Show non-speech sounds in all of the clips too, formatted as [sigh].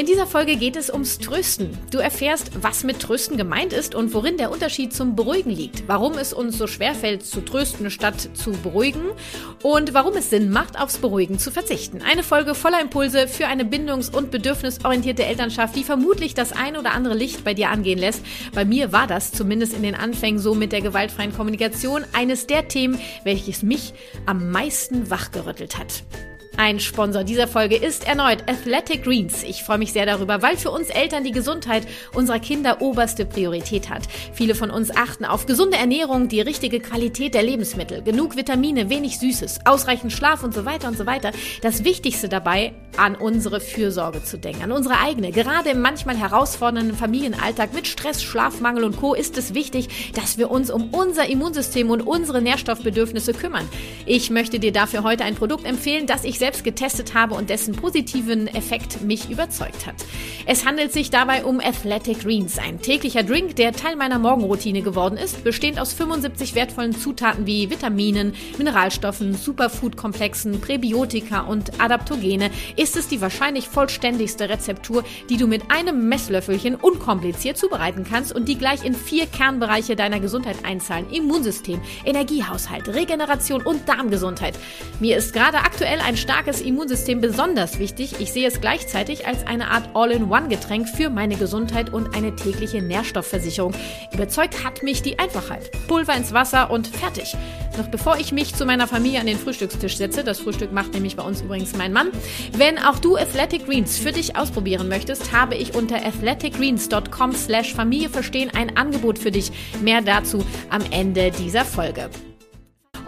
In dieser Folge geht es ums Trösten. Du erfährst, was mit Trösten gemeint ist und worin der Unterschied zum Beruhigen liegt. Warum es uns so schwerfällt, zu trösten statt zu beruhigen und warum es Sinn macht, aufs Beruhigen zu verzichten. Eine Folge voller Impulse für eine bindungs- und bedürfnisorientierte Elternschaft, die vermutlich das ein oder andere Licht bei dir angehen lässt. Bei mir war das zumindest in den Anfängen so mit der gewaltfreien Kommunikation eines der Themen, welches mich am meisten wachgerüttelt hat. Ein Sponsor dieser Folge ist erneut Athletic Greens. Ich freue mich sehr darüber, weil für uns Eltern die Gesundheit unserer Kinder oberste Priorität hat. Viele von uns achten auf gesunde Ernährung, die richtige Qualität der Lebensmittel, genug Vitamine, wenig Süßes, ausreichend Schlaf und so weiter und so weiter. Das Wichtigste dabei, an unsere Fürsorge zu denken, an unsere eigene. Gerade im manchmal herausfordernden Familienalltag mit Stress, Schlafmangel und Co. ist es wichtig, dass wir uns um unser Immunsystem und unsere Nährstoffbedürfnisse kümmern. Ich möchte dir dafür heute ein Produkt empfehlen, das ich selbst selbst getestet habe und dessen positiven Effekt mich überzeugt hat. Es handelt sich dabei um Athletic Greens, ein täglicher Drink, der Teil meiner Morgenroutine geworden ist, bestehend aus 75 wertvollen Zutaten wie Vitaminen, Mineralstoffen, Superfood-Komplexen, Präbiotika und Adaptogene, ist es die wahrscheinlich vollständigste Rezeptur, die du mit einem Messlöffelchen unkompliziert zubereiten kannst und die gleich in vier Kernbereiche deiner Gesundheit einzahlen. Immunsystem, Energiehaushalt, Regeneration und Darmgesundheit. Mir ist gerade aktuell ein stark starkes Immunsystem besonders wichtig. Ich sehe es gleichzeitig als eine Art All-in-One-Getränk für meine Gesundheit und eine tägliche Nährstoffversicherung. Überzeugt hat mich die Einfachheit. Pulver ins Wasser und fertig. Noch bevor ich mich zu meiner Familie an den Frühstückstisch setze, das Frühstück macht nämlich bei uns übrigens mein Mann, wenn auch du Athletic Greens für dich ausprobieren möchtest, habe ich unter athleticgreens.com slash Familie verstehen ein Angebot für dich. Mehr dazu am Ende dieser Folge.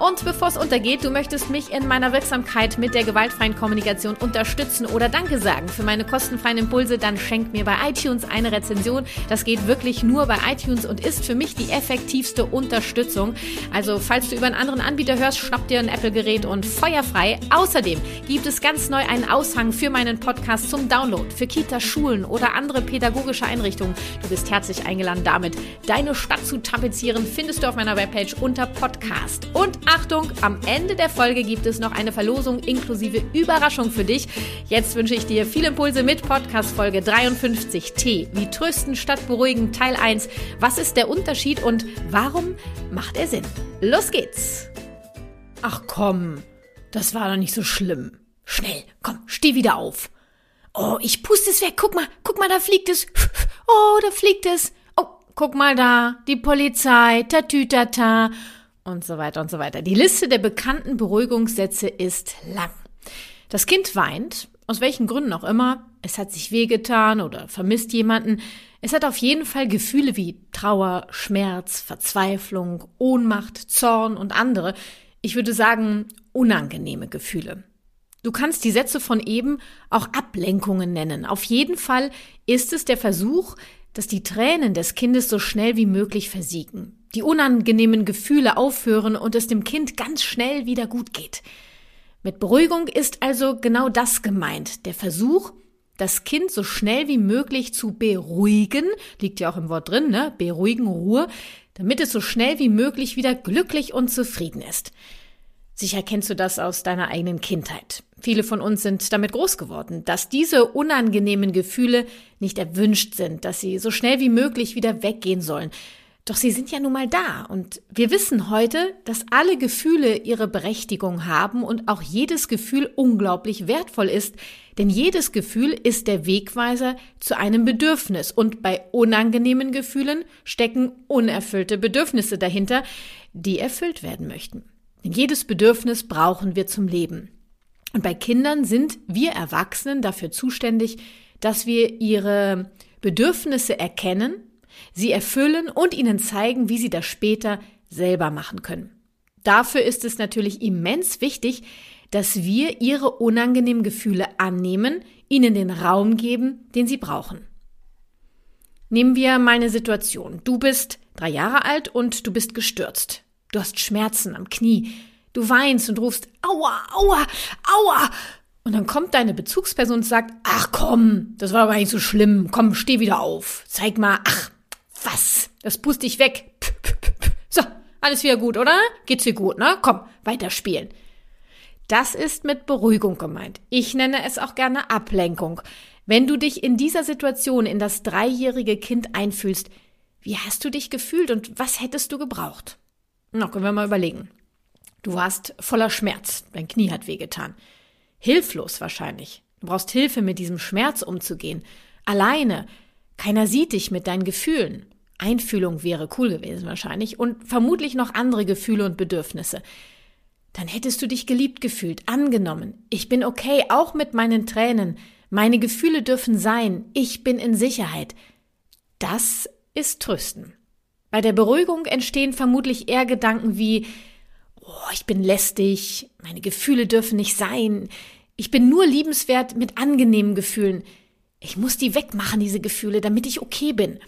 Und bevor es untergeht, du möchtest mich in meiner Wirksamkeit mit der gewaltfreien Kommunikation unterstützen oder Danke sagen für meine kostenfreien Impulse, dann schenk mir bei iTunes eine Rezension. Das geht wirklich nur bei iTunes und ist für mich die effektivste Unterstützung. Also, falls du über einen anderen Anbieter hörst, schnapp dir ein Apple-Gerät und feuerfrei. Außerdem gibt es ganz neu einen Aushang für meinen Podcast zum Download für Kita, Schulen oder andere pädagogische Einrichtungen. Du bist herzlich eingeladen, damit deine Stadt zu tapezieren. Findest du auf meiner Webpage unter Podcast. Und Achtung, am Ende der Folge gibt es noch eine Verlosung inklusive Überraschung für dich. Jetzt wünsche ich dir viele Impulse mit Podcast Folge 53 T. Wie trösten statt beruhigen Teil 1. Was ist der Unterschied und warum macht er Sinn? Los geht's! Ach komm, das war doch nicht so schlimm. Schnell, komm, steh wieder auf. Oh, ich puste es weg. Guck mal, guck mal, da fliegt es. Oh, da fliegt es. Oh, guck mal da, die Polizei, tatütata und so weiter und so weiter. Die Liste der bekannten Beruhigungssätze ist lang. Das Kind weint, aus welchen Gründen auch immer. Es hat sich wehgetan oder vermisst jemanden. Es hat auf jeden Fall Gefühle wie Trauer, Schmerz, Verzweiflung, Ohnmacht, Zorn und andere. Ich würde sagen, unangenehme Gefühle. Du kannst die Sätze von eben auch Ablenkungen nennen. Auf jeden Fall ist es der Versuch, dass die Tränen des Kindes so schnell wie möglich versiegen die unangenehmen Gefühle aufhören und es dem Kind ganz schnell wieder gut geht. Mit Beruhigung ist also genau das gemeint, der Versuch, das Kind so schnell wie möglich zu beruhigen, liegt ja auch im Wort drin, ne? Beruhigen, Ruhe, damit es so schnell wie möglich wieder glücklich und zufrieden ist. Sicher kennst du das aus deiner eigenen Kindheit. Viele von uns sind damit groß geworden, dass diese unangenehmen Gefühle nicht erwünscht sind, dass sie so schnell wie möglich wieder weggehen sollen, doch sie sind ja nun mal da und wir wissen heute, dass alle Gefühle ihre Berechtigung haben und auch jedes Gefühl unglaublich wertvoll ist, denn jedes Gefühl ist der Wegweiser zu einem Bedürfnis und bei unangenehmen Gefühlen stecken unerfüllte Bedürfnisse dahinter, die erfüllt werden möchten. Denn jedes Bedürfnis brauchen wir zum Leben. Und bei Kindern sind wir Erwachsenen dafür zuständig, dass wir ihre Bedürfnisse erkennen sie erfüllen und ihnen zeigen, wie sie das später selber machen können. Dafür ist es natürlich immens wichtig, dass wir ihre unangenehmen Gefühle annehmen, ihnen den Raum geben, den sie brauchen. Nehmen wir mal eine Situation. Du bist drei Jahre alt und du bist gestürzt. Du hast Schmerzen am Knie. Du weinst und rufst, aua, aua, aua. Und dann kommt deine Bezugsperson und sagt, ach komm, das war aber nicht so schlimm. Komm, steh wieder auf. Zeig mal, ach, was? Das pust dich weg. So, alles wieder gut, oder? Geht's dir gut, ne? Komm, weiterspielen. Das ist mit Beruhigung gemeint. Ich nenne es auch gerne Ablenkung. Wenn du dich in dieser Situation in das dreijährige Kind einfühlst, wie hast du dich gefühlt und was hättest du gebraucht? Na, können wir mal überlegen. Du warst voller Schmerz, dein Knie hat wehgetan. Hilflos wahrscheinlich. Du brauchst Hilfe, mit diesem Schmerz umzugehen. Alleine. Keiner sieht dich mit deinen Gefühlen. Einfühlung wäre cool gewesen wahrscheinlich und vermutlich noch andere Gefühle und Bedürfnisse. Dann hättest du dich geliebt gefühlt, angenommen. Ich bin okay, auch mit meinen Tränen. Meine Gefühle dürfen sein. Ich bin in Sicherheit. Das ist Trösten. Bei der Beruhigung entstehen vermutlich eher Gedanken wie, oh, ich bin lästig, meine Gefühle dürfen nicht sein, ich bin nur liebenswert mit angenehmen Gefühlen. Ich muss die wegmachen, diese Gefühle, damit ich okay bin.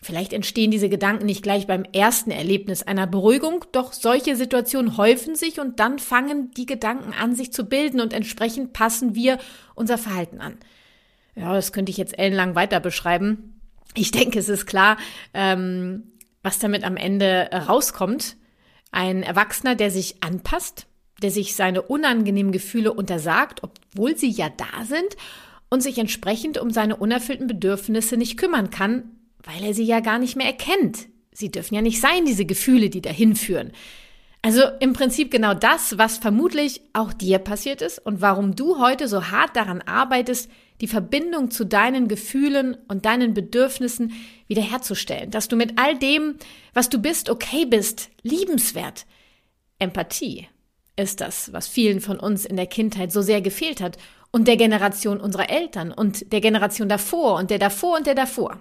Vielleicht entstehen diese Gedanken nicht gleich beim ersten Erlebnis einer Beruhigung, doch solche Situationen häufen sich und dann fangen die Gedanken an, sich zu bilden und entsprechend passen wir unser Verhalten an. Ja, das könnte ich jetzt ellenlang weiter beschreiben. Ich denke, es ist klar, ähm, was damit am Ende rauskommt. Ein Erwachsener, der sich anpasst, der sich seine unangenehmen Gefühle untersagt, obwohl sie ja da sind, und sich entsprechend um seine unerfüllten Bedürfnisse nicht kümmern kann, weil er sie ja gar nicht mehr erkennt. Sie dürfen ja nicht sein, diese Gefühle, die dahin führen. Also im Prinzip genau das, was vermutlich auch dir passiert ist und warum du heute so hart daran arbeitest, die Verbindung zu deinen Gefühlen und deinen Bedürfnissen wiederherzustellen, dass du mit all dem, was du bist, okay bist, liebenswert. Empathie ist das, was vielen von uns in der Kindheit so sehr gefehlt hat und der Generation unserer Eltern und der Generation davor und der davor und der davor.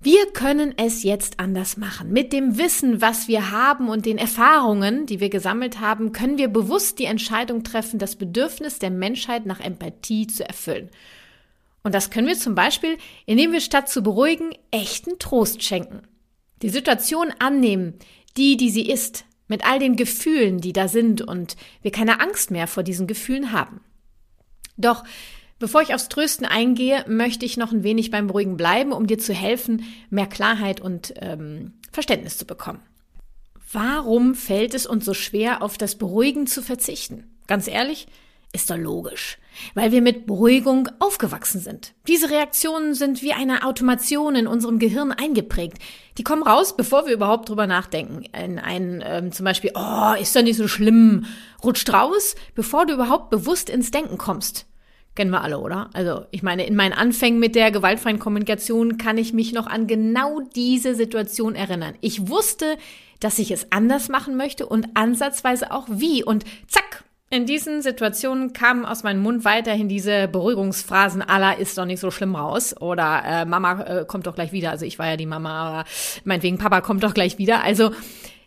Wir können es jetzt anders machen. Mit dem Wissen, was wir haben und den Erfahrungen, die wir gesammelt haben, können wir bewusst die Entscheidung treffen, das Bedürfnis der Menschheit nach Empathie zu erfüllen. Und das können wir zum Beispiel, indem wir statt zu beruhigen, echten Trost schenken. Die Situation annehmen, die, die sie ist, mit all den Gefühlen, die da sind und wir keine Angst mehr vor diesen Gefühlen haben. Doch Bevor ich aufs Trösten eingehe, möchte ich noch ein wenig beim Beruhigen bleiben, um dir zu helfen, mehr Klarheit und ähm, Verständnis zu bekommen. Warum fällt es uns so schwer, auf das Beruhigen zu verzichten? Ganz ehrlich, ist doch logisch, weil wir mit Beruhigung aufgewachsen sind. Diese Reaktionen sind wie eine Automation in unserem Gehirn eingeprägt. Die kommen raus, bevor wir überhaupt drüber nachdenken. In ein, ähm, zum Beispiel, oh, ist doch nicht so schlimm, rutscht raus, bevor du überhaupt bewusst ins Denken kommst. Kennen wir alle, oder? Also, ich meine, in meinen Anfängen mit der gewaltfreien Kommunikation kann ich mich noch an genau diese Situation erinnern. Ich wusste, dass ich es anders machen möchte und ansatzweise auch wie. Und zack, in diesen Situationen kamen aus meinem Mund weiterhin diese Beruhigungsphrasen aller ist doch nicht so schlimm raus oder äh, Mama äh, kommt doch gleich wieder. Also ich war ja die Mama, aber meinetwegen Papa kommt doch gleich wieder. Also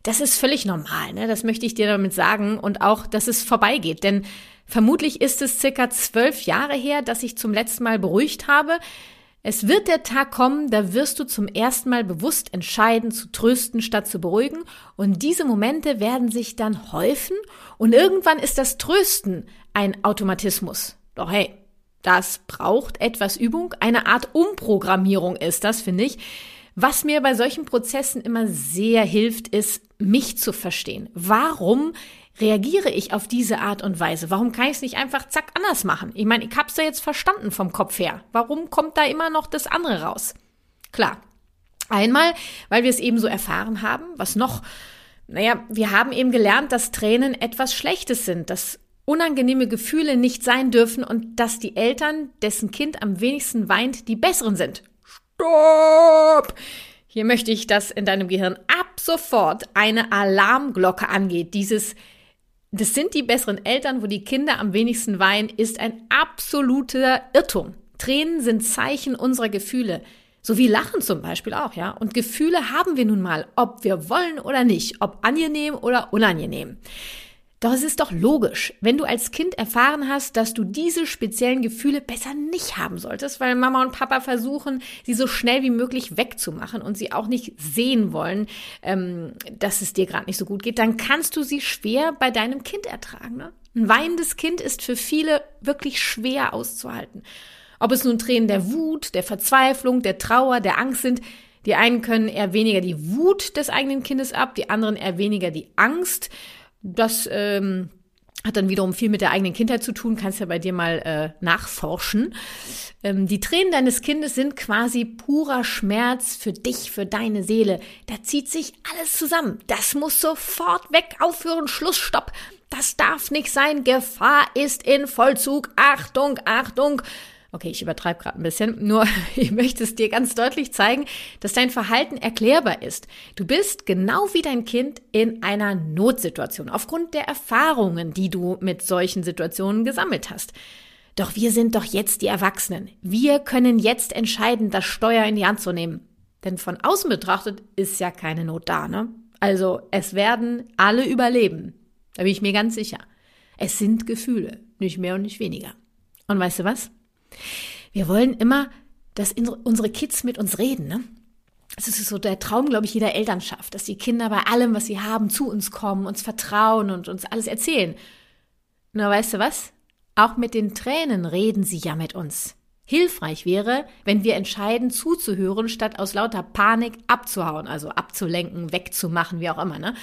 das ist völlig normal, ne? Das möchte ich dir damit sagen und auch, dass es vorbeigeht. Denn Vermutlich ist es circa zwölf Jahre her, dass ich zum letzten Mal beruhigt habe. Es wird der Tag kommen, da wirst du zum ersten Mal bewusst entscheiden, zu trösten statt zu beruhigen. Und diese Momente werden sich dann häufen und irgendwann ist das Trösten ein Automatismus. Doch hey, das braucht etwas Übung, eine Art Umprogrammierung ist das, finde ich. Was mir bei solchen Prozessen immer sehr hilft, ist, mich zu verstehen. Warum reagiere ich auf diese Art und Weise? Warum kann ich es nicht einfach zack anders machen? Ich meine, ich hab's ja jetzt verstanden vom Kopf her. Warum kommt da immer noch das andere raus? Klar. Einmal, weil wir es eben so erfahren haben, was noch? Naja, wir haben eben gelernt, dass Tränen etwas Schlechtes sind, dass unangenehme Gefühle nicht sein dürfen und dass die Eltern, dessen Kind am wenigsten weint, die besseren sind. Stopp! Hier möchte ich, dass in deinem Gehirn ab sofort eine Alarmglocke angeht. Dieses das sind die besseren Eltern, wo die Kinder am wenigsten weinen, ist ein absoluter Irrtum. Tränen sind Zeichen unserer Gefühle. So wie Lachen zum Beispiel auch, ja. Und Gefühle haben wir nun mal, ob wir wollen oder nicht, ob angenehm oder unangenehm. Doch es ist doch logisch, wenn du als Kind erfahren hast, dass du diese speziellen Gefühle besser nicht haben solltest, weil Mama und Papa versuchen, sie so schnell wie möglich wegzumachen und sie auch nicht sehen wollen, ähm, dass es dir gerade nicht so gut geht, dann kannst du sie schwer bei deinem Kind ertragen. Ne? Ein weinendes Kind ist für viele wirklich schwer auszuhalten. Ob es nun Tränen der Wut, der Verzweiflung, der Trauer, der Angst sind, die einen können eher weniger die Wut des eigenen Kindes ab, die anderen eher weniger die Angst. Das ähm, hat dann wiederum viel mit der eigenen Kindheit zu tun, kannst ja bei dir mal äh, nachforschen. Ähm, die Tränen deines Kindes sind quasi purer Schmerz für dich, für deine Seele. Da zieht sich alles zusammen. Das muss sofort weg, aufhören, Schluss, Stopp. Das darf nicht sein. Gefahr ist in Vollzug. Achtung, Achtung. Okay, ich übertreibe gerade ein bisschen, nur [laughs] ich möchte es dir ganz deutlich zeigen, dass dein Verhalten erklärbar ist. Du bist genau wie dein Kind in einer Notsituation, aufgrund der Erfahrungen, die du mit solchen Situationen gesammelt hast. Doch wir sind doch jetzt die Erwachsenen. Wir können jetzt entscheiden, das Steuer in die Hand zu nehmen. Denn von außen betrachtet ist ja keine Not da, ne? Also es werden alle überleben. Da bin ich mir ganz sicher. Es sind Gefühle, nicht mehr und nicht weniger. Und weißt du was? Wir wollen immer, dass unsere Kids mit uns reden, ne? Das ist so der Traum, glaube ich, jeder Elternschaft, dass die Kinder bei allem, was sie haben, zu uns kommen, uns vertrauen und uns alles erzählen. Nur weißt du was? Auch mit den Tränen reden sie ja mit uns. Hilfreich wäre, wenn wir entscheiden, zuzuhören, statt aus lauter Panik abzuhauen, also abzulenken, wegzumachen, wie auch immer, ne?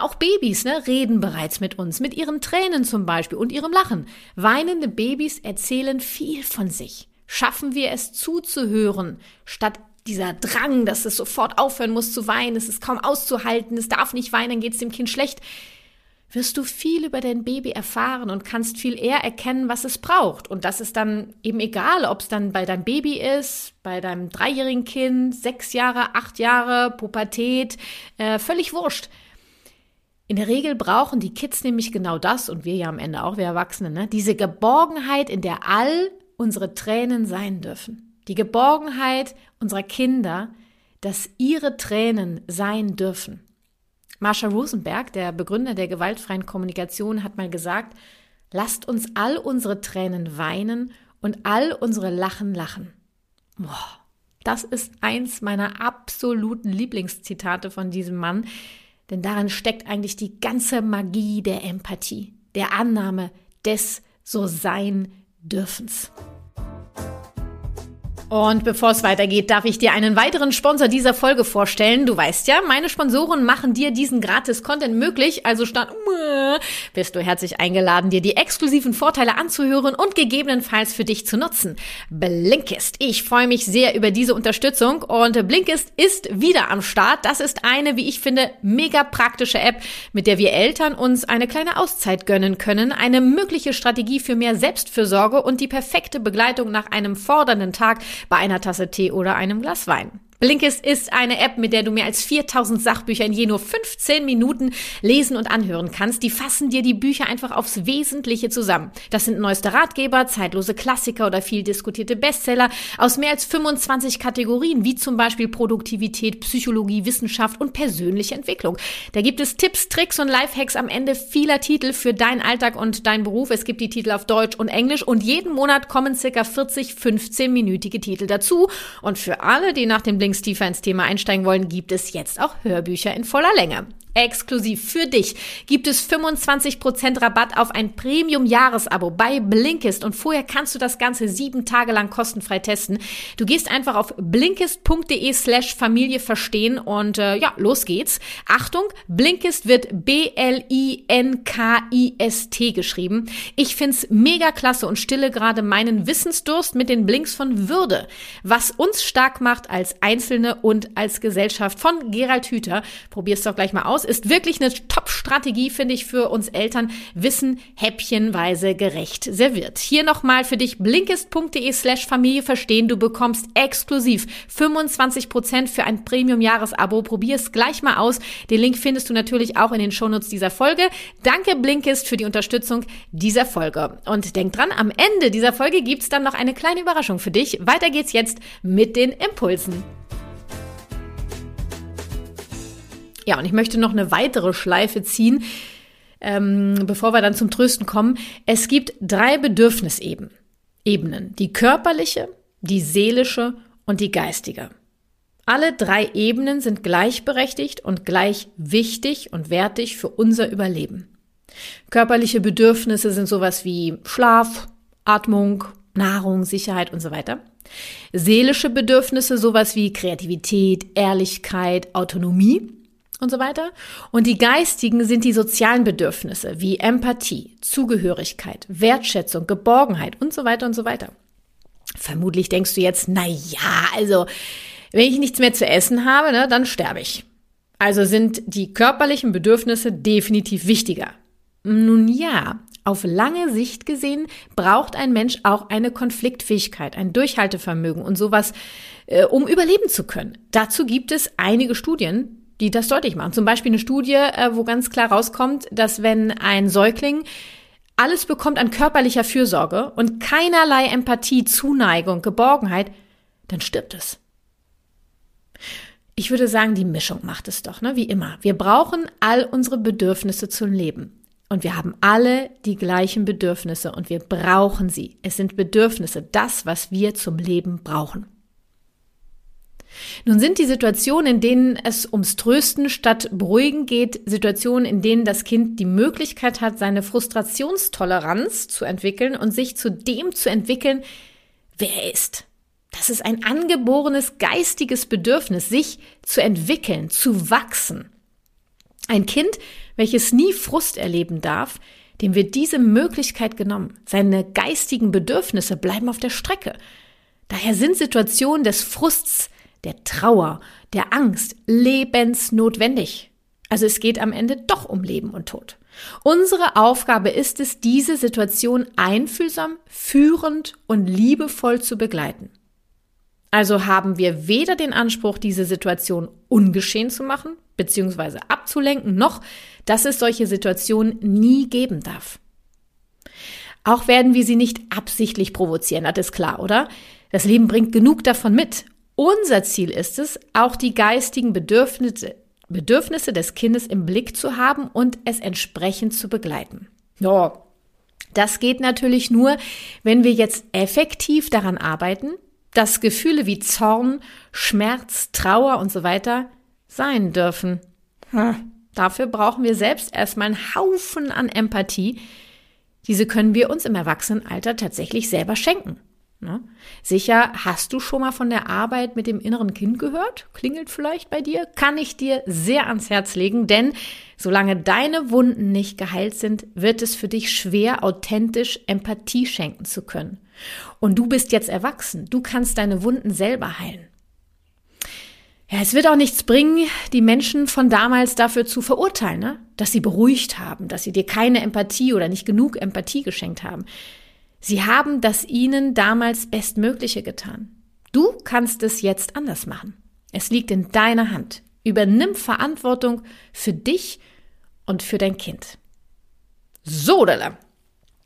Auch Babys ne, reden bereits mit uns, mit ihren Tränen zum Beispiel und ihrem Lachen. Weinende Babys erzählen viel von sich. Schaffen wir es zuzuhören, statt dieser Drang, dass es sofort aufhören muss zu weinen, es ist kaum auszuhalten, es darf nicht weinen, dann geht es dem Kind schlecht, wirst du viel über dein Baby erfahren und kannst viel eher erkennen, was es braucht. Und das ist dann eben egal, ob es dann bei deinem Baby ist, bei deinem dreijährigen Kind, sechs Jahre, acht Jahre, Pubertät, äh, völlig wurscht. In der Regel brauchen die Kids nämlich genau das und wir ja am Ende auch, wir Erwachsene, ne? diese Geborgenheit, in der all unsere Tränen sein dürfen. Die Geborgenheit unserer Kinder, dass ihre Tränen sein dürfen. Marsha Rosenberg, der Begründer der gewaltfreien Kommunikation, hat mal gesagt, lasst uns all unsere Tränen weinen und all unsere Lachen lachen. Boah, das ist eins meiner absoluten Lieblingszitate von diesem Mann, denn darin steckt eigentlich die ganze Magie der Empathie, der Annahme des So-Sein-Dürfens. Und bevor es weitergeht, darf ich dir einen weiteren Sponsor dieser Folge vorstellen. Du weißt ja, meine Sponsoren machen dir diesen gratis Content möglich. Also statt bist du herzlich eingeladen, dir die exklusiven Vorteile anzuhören und gegebenenfalls für dich zu nutzen. Blinkist. Ich freue mich sehr über diese Unterstützung und Blinkist ist wieder am Start. Das ist eine, wie ich finde, mega praktische App, mit der wir Eltern uns eine kleine Auszeit gönnen können, eine mögliche Strategie für mehr Selbstfürsorge und die perfekte Begleitung nach einem fordernden Tag bei einer Tasse Tee oder einem Glas Wein. Blinkist ist eine App, mit der du mehr als 4000 Sachbücher in je nur 15 Minuten lesen und anhören kannst. Die fassen dir die Bücher einfach aufs Wesentliche zusammen. Das sind neueste Ratgeber, zeitlose Klassiker oder viel diskutierte Bestseller aus mehr als 25 Kategorien, wie zum Beispiel Produktivität, Psychologie, Wissenschaft und persönliche Entwicklung. Da gibt es Tipps, Tricks und Lifehacks am Ende vieler Titel für deinen Alltag und deinen Beruf. Es gibt die Titel auf Deutsch und Englisch und jeden Monat kommen circa 40 15-minütige Titel dazu. Und für alle, die nach dem Übrigens tiefer ins Thema einsteigen wollen, gibt es jetzt auch Hörbücher in voller Länge. Exklusiv für dich gibt es 25% Rabatt auf ein Premium-Jahresabo bei Blinkist und vorher kannst du das Ganze sieben Tage lang kostenfrei testen. Du gehst einfach auf blinkist.de slash Familie verstehen und äh, ja, los geht's. Achtung, Blinkist wird B-L-I-N-K-I-S-T geschrieben. Ich find's mega klasse und stille gerade meinen Wissensdurst mit den Blinks von Würde, was uns stark macht als Einzelne und als Gesellschaft von Gerald Hüther. Probier's doch gleich mal aus ist wirklich eine Top-Strategie, finde ich, für uns Eltern. Wissen häppchenweise gerecht serviert. Hier nochmal für dich blinkist.de slash Familie verstehen. Du bekommst exklusiv 25% für ein Premium-Jahresabo. Probier es gleich mal aus. Den Link findest du natürlich auch in den Shownotes dieser Folge. Danke Blinkist für die Unterstützung dieser Folge. Und denk dran, am Ende dieser Folge gibt's dann noch eine kleine Überraschung für dich. Weiter geht's jetzt mit den Impulsen. Ja, und ich möchte noch eine weitere Schleife ziehen. ähm, bevor wir dann zum Trösten kommen. Es gibt drei Bedürfnisebenen. Ebenen. Die körperliche, die seelische und die geistige. Alle drei Ebenen sind gleichberechtigt und gleich wichtig und wertig für unser Überleben. Körperliche Bedürfnisse sind sowas wie Schlaf, Atmung, Nahrung, Sicherheit und so weiter. Seelische Bedürfnisse sowas wie Kreativität, Ehrlichkeit, Autonomie und so weiter. Und die geistigen sind die sozialen Bedürfnisse wie Empathie, Zugehörigkeit, Wertschätzung, Geborgenheit und so weiter und so weiter. Vermutlich denkst du jetzt, na ja, also wenn ich nichts mehr zu essen habe, ne, dann sterbe ich. Also sind die körperlichen Bedürfnisse definitiv wichtiger. Nun ja, auf lange Sicht gesehen braucht ein Mensch auch eine Konfliktfähigkeit, ein Durchhaltevermögen und sowas, äh, um überleben zu können. Dazu gibt es einige Studien, die das deutlich machen. Zum Beispiel eine Studie, äh, wo ganz klar rauskommt, dass wenn ein Säugling alles bekommt an körperlicher Fürsorge und keinerlei Empathie, Zuneigung, Geborgenheit, dann stirbt es. Ich würde sagen, die Mischung macht es doch, ne? wie immer. Wir brauchen all unsere Bedürfnisse zum Leben. Und wir haben alle die gleichen Bedürfnisse und wir brauchen sie. Es sind Bedürfnisse, das, was wir zum Leben brauchen. Nun sind die Situationen, in denen es ums Trösten statt Beruhigen geht, Situationen, in denen das Kind die Möglichkeit hat, seine Frustrationstoleranz zu entwickeln und sich zu dem zu entwickeln, wer er ist. Das ist ein angeborenes geistiges Bedürfnis, sich zu entwickeln, zu wachsen. Ein Kind, welches nie Frust erleben darf, dem wird diese Möglichkeit genommen. Seine geistigen Bedürfnisse bleiben auf der Strecke. Daher sind Situationen des Frusts der Trauer, der Angst lebensnotwendig. Also es geht am Ende doch um Leben und Tod. Unsere Aufgabe ist es, diese Situation einfühlsam, führend und liebevoll zu begleiten. Also haben wir weder den Anspruch, diese Situation ungeschehen zu machen, beziehungsweise abzulenken, noch, dass es solche Situationen nie geben darf. Auch werden wir sie nicht absichtlich provozieren, das ist klar, oder? Das Leben bringt genug davon mit unser Ziel ist es, auch die geistigen Bedürfnisse, Bedürfnisse des Kindes im Blick zu haben und es entsprechend zu begleiten. Ja, das geht natürlich nur, wenn wir jetzt effektiv daran arbeiten, dass Gefühle wie Zorn, Schmerz, Trauer und so weiter sein dürfen. Hm. Dafür brauchen wir selbst erstmal einen Haufen an Empathie. Diese können wir uns im Erwachsenenalter tatsächlich selber schenken. Ne? Sicher, hast du schon mal von der Arbeit mit dem inneren Kind gehört? Klingelt vielleicht bei dir? Kann ich dir sehr ans Herz legen, denn solange deine Wunden nicht geheilt sind, wird es für dich schwer, authentisch Empathie schenken zu können. Und du bist jetzt erwachsen. Du kannst deine Wunden selber heilen. Ja, es wird auch nichts bringen, die Menschen von damals dafür zu verurteilen, ne? dass sie beruhigt haben, dass sie dir keine Empathie oder nicht genug Empathie geschenkt haben. Sie haben das ihnen damals Bestmögliche getan. Du kannst es jetzt anders machen. Es liegt in deiner Hand. Übernimm Verantwortung für dich und für dein Kind. So, Dalla.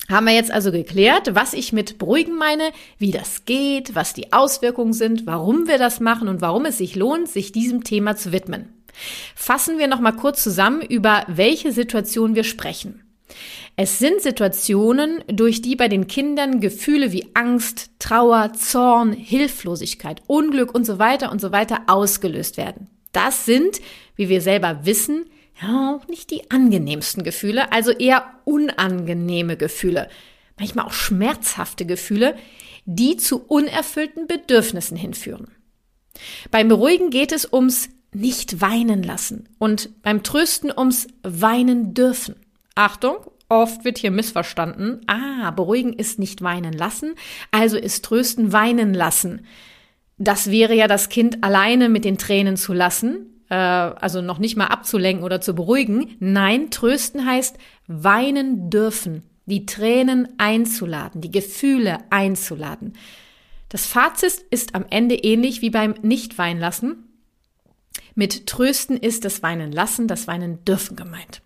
Haben wir jetzt also geklärt, was ich mit beruhigen meine, wie das geht, was die Auswirkungen sind, warum wir das machen und warum es sich lohnt, sich diesem Thema zu widmen. Fassen wir noch mal kurz zusammen, über welche Situation wir sprechen. Es sind Situationen, durch die bei den Kindern Gefühle wie Angst, Trauer, Zorn, Hilflosigkeit, Unglück und so weiter und so weiter ausgelöst werden. Das sind, wie wir selber wissen, ja, nicht die angenehmsten Gefühle, also eher unangenehme Gefühle, manchmal auch schmerzhafte Gefühle, die zu unerfüllten Bedürfnissen hinführen. Beim Beruhigen geht es ums nicht weinen lassen und beim Trösten ums weinen dürfen. Achtung, Oft wird hier missverstanden. Ah, beruhigen ist nicht weinen lassen, also ist trösten weinen lassen. Das wäre ja das Kind alleine mit den Tränen zu lassen, äh, also noch nicht mal abzulenken oder zu beruhigen. Nein, trösten heißt weinen dürfen, die Tränen einzuladen, die Gefühle einzuladen. Das Fazit ist am Ende ähnlich wie beim Nicht-Weinen lassen. Mit Trösten ist das Weinen lassen, das Weinen dürfen gemeint.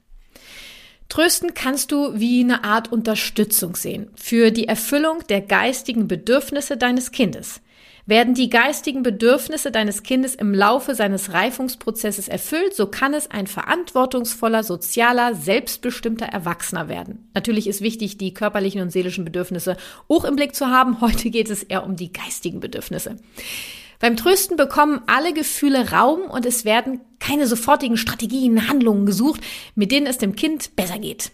Trösten kannst du wie eine Art Unterstützung sehen für die Erfüllung der geistigen Bedürfnisse deines Kindes. Werden die geistigen Bedürfnisse deines Kindes im Laufe seines Reifungsprozesses erfüllt, so kann es ein verantwortungsvoller, sozialer, selbstbestimmter Erwachsener werden. Natürlich ist wichtig, die körperlichen und seelischen Bedürfnisse hoch im Blick zu haben. Heute geht es eher um die geistigen Bedürfnisse. Beim Trösten bekommen alle Gefühle Raum und es werden keine sofortigen Strategien, Handlungen gesucht, mit denen es dem Kind besser geht.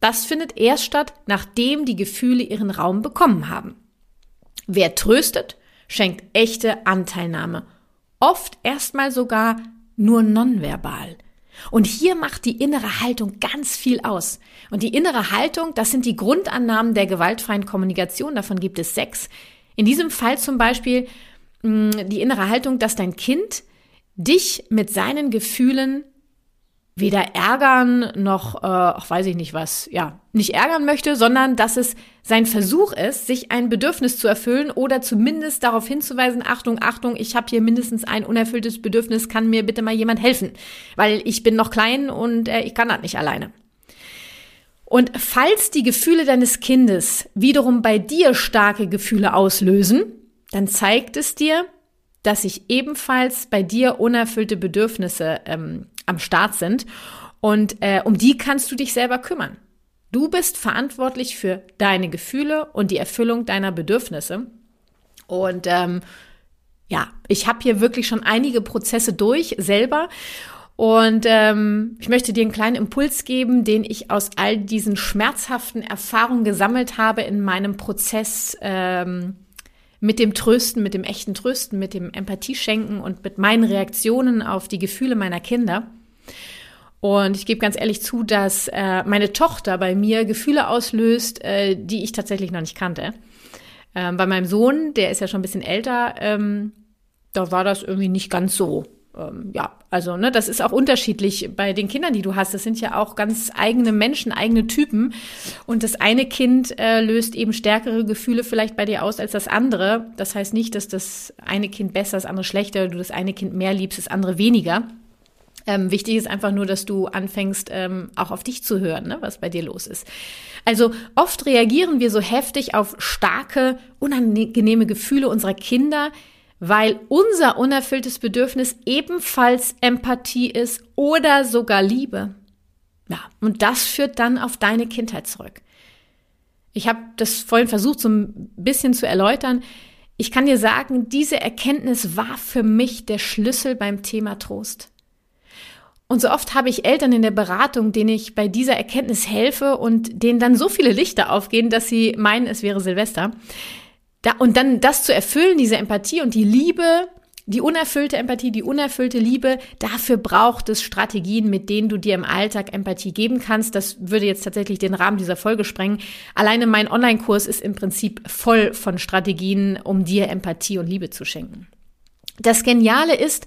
Das findet erst statt, nachdem die Gefühle ihren Raum bekommen haben. Wer tröstet, schenkt echte Anteilnahme. Oft erstmal sogar nur nonverbal. Und hier macht die innere Haltung ganz viel aus. Und die innere Haltung, das sind die Grundannahmen der gewaltfreien Kommunikation. Davon gibt es sechs. In diesem Fall zum Beispiel die innere Haltung, dass dein Kind dich mit seinen Gefühlen weder ärgern noch, äh, ach, weiß ich nicht was, ja, nicht ärgern möchte, sondern dass es sein Versuch ist, sich ein Bedürfnis zu erfüllen oder zumindest darauf hinzuweisen, Achtung, Achtung, ich habe hier mindestens ein unerfülltes Bedürfnis, kann mir bitte mal jemand helfen, weil ich bin noch klein und äh, ich kann das nicht alleine. Und falls die Gefühle deines Kindes wiederum bei dir starke Gefühle auslösen, dann zeigt es dir, dass sich ebenfalls bei dir unerfüllte Bedürfnisse ähm, am Start sind. Und äh, um die kannst du dich selber kümmern. Du bist verantwortlich für deine Gefühle und die Erfüllung deiner Bedürfnisse. Und ähm, ja, ich habe hier wirklich schon einige Prozesse durch selber. Und ähm, ich möchte dir einen kleinen Impuls geben, den ich aus all diesen schmerzhaften Erfahrungen gesammelt habe in meinem Prozess ähm, mit dem Trösten, mit dem echten Trösten, mit dem Empathie schenken und mit meinen Reaktionen auf die Gefühle meiner Kinder. Und ich gebe ganz ehrlich zu, dass äh, meine Tochter bei mir Gefühle auslöst, äh, die ich tatsächlich noch nicht kannte. Ähm, bei meinem Sohn, der ist ja schon ein bisschen älter, ähm, da war das irgendwie nicht ganz so. Ähm, ja, also ne, das ist auch unterschiedlich bei den Kindern, die du hast. Das sind ja auch ganz eigene Menschen, eigene Typen. Und das eine Kind äh, löst eben stärkere Gefühle vielleicht bei dir aus als das andere. Das heißt nicht, dass das eine Kind besser, das andere schlechter, du das eine Kind mehr liebst, das andere weniger. Ähm, wichtig ist einfach nur, dass du anfängst, ähm, auch auf dich zu hören, ne, was bei dir los ist. Also oft reagieren wir so heftig auf starke, unangenehme Gefühle unserer Kinder, weil unser unerfülltes Bedürfnis ebenfalls Empathie ist oder sogar Liebe. Ja, und das führt dann auf deine Kindheit zurück. Ich habe das vorhin versucht, so ein bisschen zu erläutern. Ich kann dir sagen, diese Erkenntnis war für mich der Schlüssel beim Thema Trost. Und so oft habe ich Eltern in der Beratung, denen ich bei dieser Erkenntnis helfe und denen dann so viele Lichter aufgehen, dass sie meinen, es wäre Silvester. Da, und dann das zu erfüllen, diese Empathie und die Liebe, die unerfüllte Empathie, die unerfüllte Liebe, dafür braucht es Strategien, mit denen du dir im Alltag Empathie geben kannst. Das würde jetzt tatsächlich den Rahmen dieser Folge sprengen. Alleine mein Online-Kurs ist im Prinzip voll von Strategien, um dir Empathie und Liebe zu schenken. Das Geniale ist,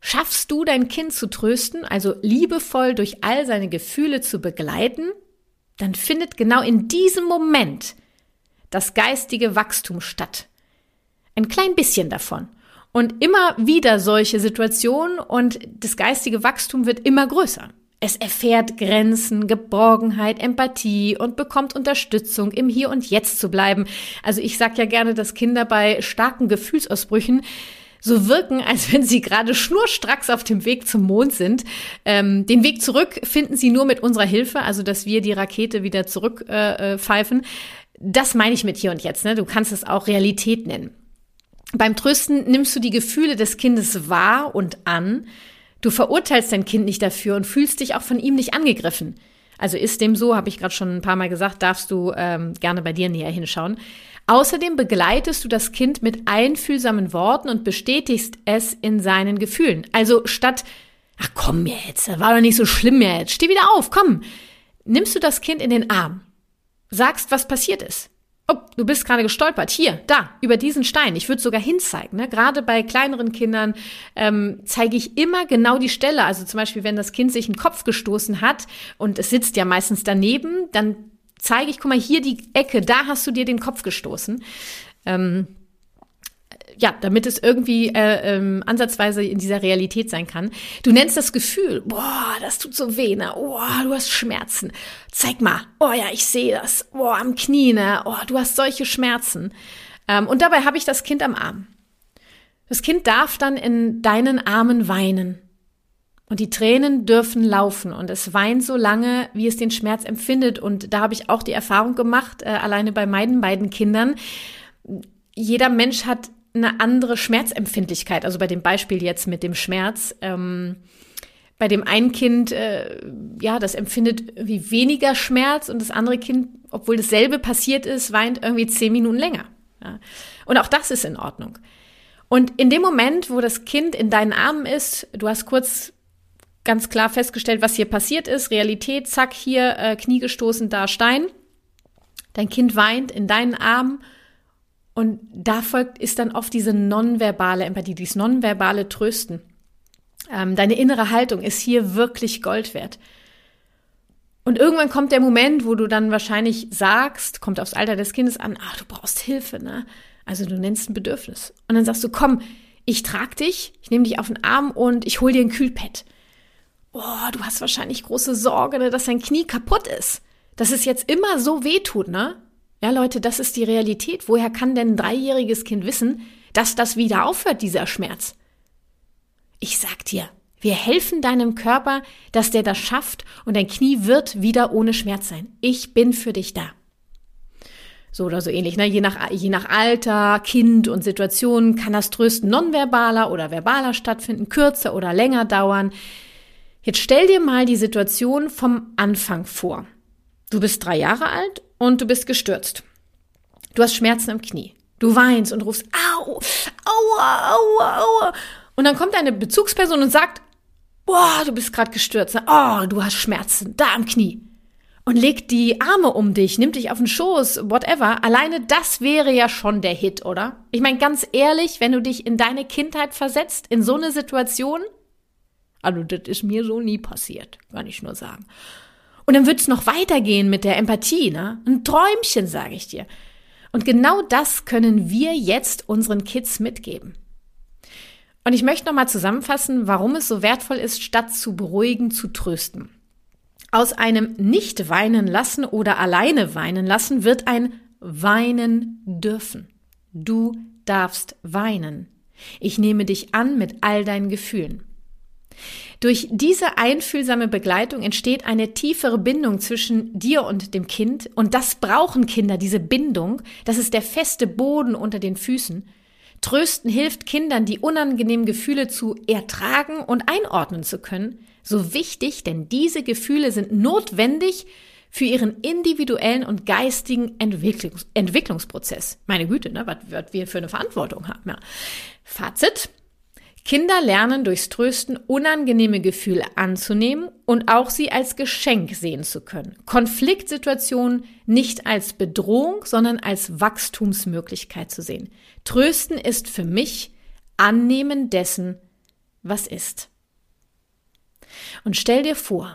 Schaffst du dein Kind zu trösten, also liebevoll durch all seine Gefühle zu begleiten, dann findet genau in diesem Moment das geistige Wachstum statt. Ein klein bisschen davon. Und immer wieder solche Situationen und das geistige Wachstum wird immer größer. Es erfährt Grenzen, Geborgenheit, Empathie und bekommt Unterstützung, im Hier und Jetzt zu bleiben. Also ich sage ja gerne, dass Kinder bei starken Gefühlsausbrüchen so wirken, als wenn sie gerade schnurstracks auf dem Weg zum Mond sind. Ähm, den Weg zurück finden sie nur mit unserer Hilfe, also dass wir die Rakete wieder zurückpfeifen. Äh, das meine ich mit hier und jetzt. Ne? Du kannst es auch Realität nennen. Beim Trösten nimmst du die Gefühle des Kindes wahr und an. Du verurteilst dein Kind nicht dafür und fühlst dich auch von ihm nicht angegriffen. Also ist dem so, habe ich gerade schon ein paar Mal gesagt, darfst du ähm, gerne bei dir näher hinschauen. Außerdem begleitest du das Kind mit einfühlsamen Worten und bestätigst es in seinen Gefühlen. Also statt, ach komm jetzt, war doch nicht so schlimm jetzt, steh wieder auf, komm, nimmst du das Kind in den Arm, sagst, was passiert ist. Oh, du bist gerade gestolpert. Hier, da, über diesen Stein. Ich würde sogar hinzeigen. Ne? Gerade bei kleineren Kindern ähm, zeige ich immer genau die Stelle. Also zum Beispiel, wenn das Kind sich einen Kopf gestoßen hat und es sitzt ja meistens daneben, dann zeige ich, guck mal, hier die Ecke, da hast du dir den Kopf gestoßen. Ähm, ja, damit es irgendwie äh, ähm, ansatzweise in dieser Realität sein kann. Du nennst das Gefühl, boah, das tut so weh, ne? Oh, du hast Schmerzen. Zeig mal. Oh ja, ich sehe das. Boah, am Knie, ne? Oh, du hast solche Schmerzen. Ähm, und dabei habe ich das Kind am Arm. Das Kind darf dann in deinen Armen weinen. Und die Tränen dürfen laufen und es weint so lange, wie es den Schmerz empfindet. Und da habe ich auch die Erfahrung gemacht, äh, alleine bei meinen beiden Kindern. Jeder Mensch hat eine andere Schmerzempfindlichkeit. Also bei dem Beispiel jetzt mit dem Schmerz. Ähm, bei dem einen Kind, äh, ja, das empfindet wie weniger Schmerz und das andere Kind, obwohl dasselbe passiert ist, weint irgendwie zehn Minuten länger. Ja. Und auch das ist in Ordnung. Und in dem Moment, wo das Kind in deinen Armen ist, du hast kurz ganz klar festgestellt, was hier passiert ist, Realität, zack, hier äh, Knie gestoßen, da Stein. Dein Kind weint in deinen Armen und da folgt, ist dann oft diese nonverbale Empathie, dieses nonverbale Trösten. Ähm, deine innere Haltung ist hier wirklich Gold wert. Und irgendwann kommt der Moment, wo du dann wahrscheinlich sagst, kommt aufs Alter des Kindes an, ach, du brauchst Hilfe, ne? Also du nennst ein Bedürfnis. Und dann sagst du, komm, ich trag dich, ich nehme dich auf den Arm und ich hol dir ein Kühlpad. Boah, du hast wahrscheinlich große Sorge, ne, dass dein Knie kaputt ist. Dass es jetzt immer so weh tut, ne? Ja, Leute, das ist die Realität. Woher kann denn ein dreijähriges Kind wissen, dass das wieder aufhört, dieser Schmerz? Ich sag dir, wir helfen deinem Körper, dass der das schafft und dein Knie wird wieder ohne Schmerz sein. Ich bin für dich da. So oder so ähnlich. Ne? Je, nach, je nach Alter, Kind und Situation kann das Trösten nonverbaler oder verbaler stattfinden, kürzer oder länger dauern. Jetzt stell dir mal die Situation vom Anfang vor. Du bist drei Jahre alt und du bist gestürzt. Du hast Schmerzen im Knie. Du weinst und rufst, au, aua, aua, aua. Und dann kommt eine Bezugsperson und sagt, boah, du bist gerade gestürzt. Oh, du hast Schmerzen da am Knie. Und legt die Arme um dich, nimmt dich auf den Schoß, whatever. Alleine das wäre ja schon der Hit, oder? Ich meine, ganz ehrlich, wenn du dich in deine Kindheit versetzt, in so eine Situation, also das ist mir so nie passiert, kann ich nur sagen. Und dann wird's noch weitergehen mit der Empathie, ne? Ein Träumchen, sage ich dir. Und genau das können wir jetzt unseren Kids mitgeben. Und ich möchte nochmal zusammenfassen, warum es so wertvoll ist, statt zu beruhigen, zu trösten. Aus einem nicht weinen lassen oder alleine weinen lassen wird ein weinen dürfen. Du darfst weinen. Ich nehme dich an mit all deinen Gefühlen. Durch diese einfühlsame Begleitung entsteht eine tiefere Bindung zwischen dir und dem Kind und das brauchen Kinder, diese Bindung. Das ist der feste Boden unter den Füßen. Trösten hilft Kindern, die unangenehmen Gefühle zu ertragen und einordnen zu können. So wichtig, denn diese Gefühle sind notwendig für ihren individuellen und geistigen Entwicklungs Entwicklungsprozess. Meine Güte, ne, was, wir für eine Verantwortung haben. Ja. Fazit. Kinder lernen durchs Trösten unangenehme Gefühle anzunehmen und auch sie als Geschenk sehen zu können. Konfliktsituationen nicht als Bedrohung, sondern als Wachstumsmöglichkeit zu sehen. Trösten ist für mich Annehmen dessen, was ist. Und stell dir vor,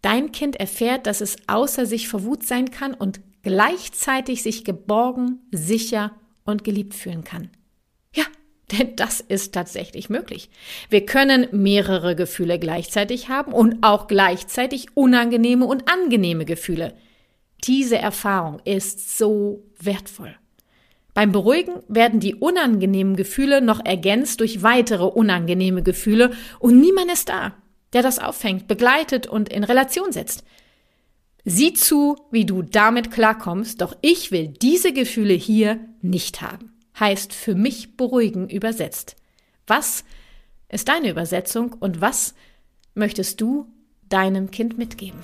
dein Kind erfährt, dass es außer sich vor Wut sein kann und gleichzeitig sich geborgen, sicher und geliebt fühlen kann. [laughs] Denn das ist tatsächlich möglich. Wir können mehrere Gefühle gleichzeitig haben und auch gleichzeitig unangenehme und angenehme Gefühle. Diese Erfahrung ist so wertvoll. Beim Beruhigen werden die unangenehmen Gefühle noch ergänzt durch weitere unangenehme Gefühle und niemand ist da, der das auffängt, begleitet und in Relation setzt. Sieh zu, wie du damit klarkommst, doch ich will diese Gefühle hier nicht haben heißt für mich beruhigen übersetzt. Was ist deine Übersetzung und was möchtest du deinem Kind mitgeben?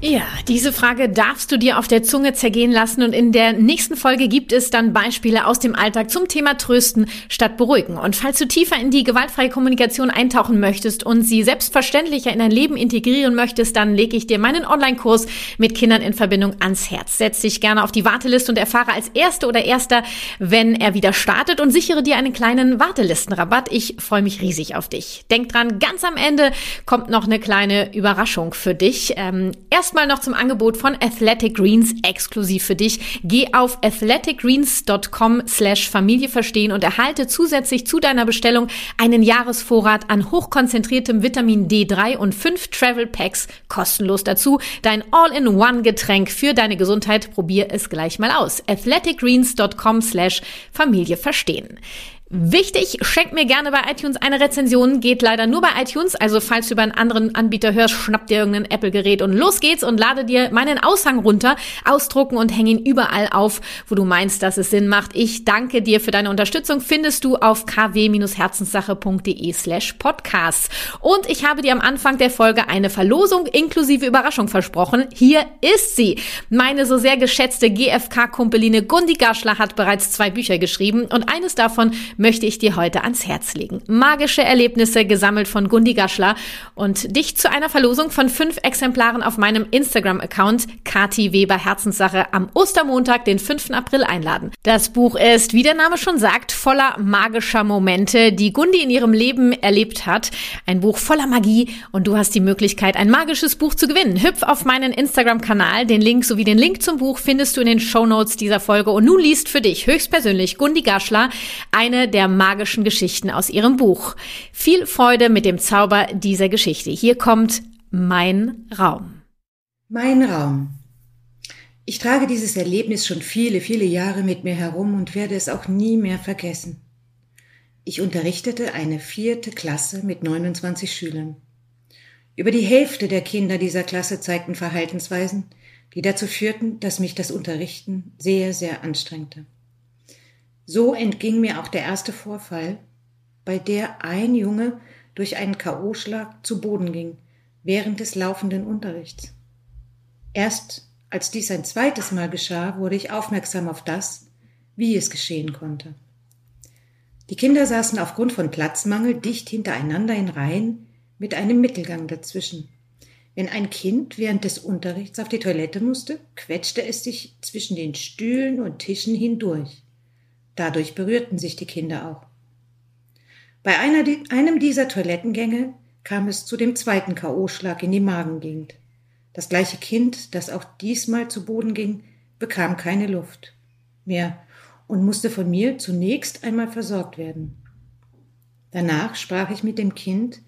Ja, diese Frage darfst du dir auf der Zunge zergehen lassen und in der nächsten Folge gibt es dann Beispiele aus dem Alltag zum Thema Trösten statt Beruhigen. Und falls du tiefer in die gewaltfreie Kommunikation eintauchen möchtest und sie selbstverständlicher in dein Leben integrieren möchtest, dann lege ich dir meinen Online-Kurs mit Kindern in Verbindung ans Herz. Setz dich gerne auf die Warteliste und erfahre als Erste oder Erster, wenn er wieder startet und sichere dir einen kleinen Wartelistenrabatt. Ich freue mich riesig auf dich. Denk dran, ganz am Ende kommt noch eine kleine Überraschung für dich. Ähm, erst Erstmal noch zum Angebot von Athletic Greens exklusiv für dich. Geh auf athleticgreens.com slash Familie verstehen und erhalte zusätzlich zu deiner Bestellung einen Jahresvorrat an hochkonzentriertem Vitamin D3 und fünf Travel Packs kostenlos dazu. Dein All-in-One-Getränk für deine Gesundheit. Probier es gleich mal aus. athleticgreens.com slash Familie verstehen. Wichtig, schenk mir gerne bei iTunes eine Rezension, geht leider nur bei iTunes, also falls du über einen anderen Anbieter hörst, schnapp dir irgendein Apple-Gerät und los geht's und lade dir meinen Aushang runter, ausdrucken und häng ihn überall auf, wo du meinst, dass es Sinn macht. Ich danke dir für deine Unterstützung, findest du auf kw-herzenssache.de slash podcasts. Und ich habe dir am Anfang der Folge eine Verlosung inklusive Überraschung versprochen. Hier ist sie. Meine so sehr geschätzte GFK-Kumpeline Gundi Gaschler hat bereits zwei Bücher geschrieben und eines davon möchte ich dir heute ans Herz legen. Magische Erlebnisse gesammelt von Gundi Gaschler und dich zu einer Verlosung von fünf Exemplaren auf meinem Instagram-Account Kati Weber Herzenssache am Ostermontag, den 5. April einladen. Das Buch ist, wie der Name schon sagt, voller magischer Momente, die Gundi in ihrem Leben erlebt hat. Ein Buch voller Magie und du hast die Möglichkeit, ein magisches Buch zu gewinnen. Hüpf auf meinen Instagram-Kanal. Den Link sowie den Link zum Buch findest du in den Show Notes dieser Folge. Und nun liest für dich höchstpersönlich Gundi Gaschler der magischen Geschichten aus ihrem Buch. Viel Freude mit dem Zauber dieser Geschichte. Hier kommt mein Raum. Mein Raum. Ich trage dieses Erlebnis schon viele, viele Jahre mit mir herum und werde es auch nie mehr vergessen. Ich unterrichtete eine vierte Klasse mit 29 Schülern. Über die Hälfte der Kinder dieser Klasse zeigten Verhaltensweisen, die dazu führten, dass mich das Unterrichten sehr, sehr anstrengte. So entging mir auch der erste Vorfall, bei der ein Junge durch einen K.O.-Schlag zu Boden ging, während des laufenden Unterrichts. Erst als dies ein zweites Mal geschah, wurde ich aufmerksam auf das, wie es geschehen konnte. Die Kinder saßen aufgrund von Platzmangel dicht hintereinander in Reihen mit einem Mittelgang dazwischen. Wenn ein Kind während des Unterrichts auf die Toilette musste, quetschte es sich zwischen den Stühlen und Tischen hindurch. Dadurch berührten sich die Kinder auch. Bei einer, einem dieser Toilettengänge kam es zu dem zweiten K.O.-Schlag in die Magengegend. Das gleiche Kind, das auch diesmal zu Boden ging, bekam keine Luft mehr und musste von mir zunächst einmal versorgt werden. Danach sprach ich mit dem Kind,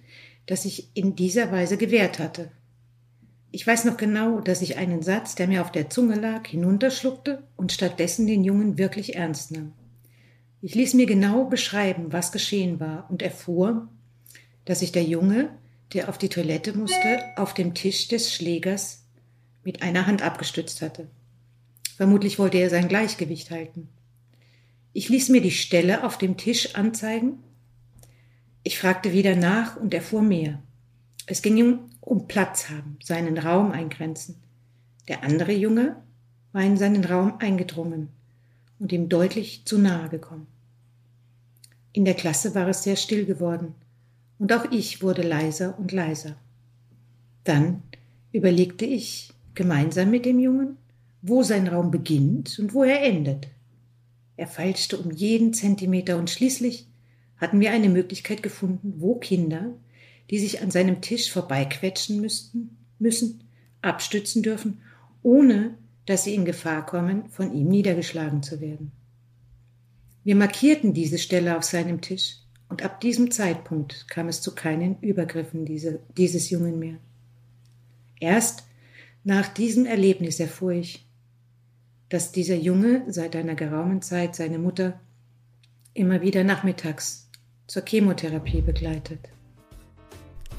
das sich in dieser Weise gewehrt hatte. Ich weiß noch genau, dass ich einen Satz, der mir auf der Zunge lag, hinunterschluckte und stattdessen den Jungen wirklich ernst nahm. Ich ließ mir genau beschreiben, was geschehen war und erfuhr, dass sich der Junge, der auf die Toilette musste, auf dem Tisch des Schlägers mit einer Hand abgestützt hatte. Vermutlich wollte er sein Gleichgewicht halten. Ich ließ mir die Stelle auf dem Tisch anzeigen. Ich fragte wieder nach und erfuhr mehr. Es ging ihm um Platz haben, seinen Raum eingrenzen. Der andere Junge war in seinen Raum eingedrungen und ihm deutlich zu nahe gekommen. In der Klasse war es sehr still geworden, und auch ich wurde leiser und leiser. Dann überlegte ich gemeinsam mit dem Jungen, wo sein Raum beginnt und wo er endet. Er feilschte um jeden Zentimeter und schließlich hatten wir eine Möglichkeit gefunden, wo Kinder, die sich an seinem Tisch vorbeiquetschen müssten, müssen, abstützen dürfen, ohne dass sie in Gefahr kommen, von ihm niedergeschlagen zu werden. Wir markierten diese Stelle auf seinem Tisch, und ab diesem Zeitpunkt kam es zu keinen Übergriffen diese, dieses Jungen mehr. Erst nach diesem Erlebnis erfuhr ich, dass dieser Junge seit einer geraumen Zeit seine Mutter immer wieder nachmittags zur Chemotherapie begleitet.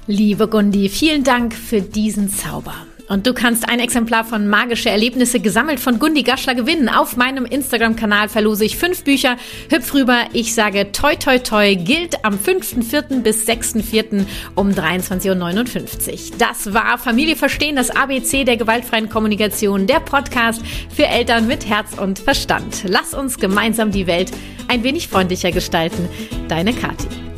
Liebe Gundi, vielen Dank für diesen Zauber. Und du kannst ein Exemplar von Magische Erlebnisse gesammelt von Gundi Gaschler gewinnen. Auf meinem Instagram-Kanal verlose ich fünf Bücher. Hüpf rüber. Ich sage toi toi toi gilt am 5.4. bis 6.4. um 23.59 Uhr. Das war Familie verstehen, das ABC der gewaltfreien Kommunikation, der Podcast für Eltern mit Herz und Verstand. Lass uns gemeinsam die Welt ein wenig freundlicher gestalten. Deine Kathi.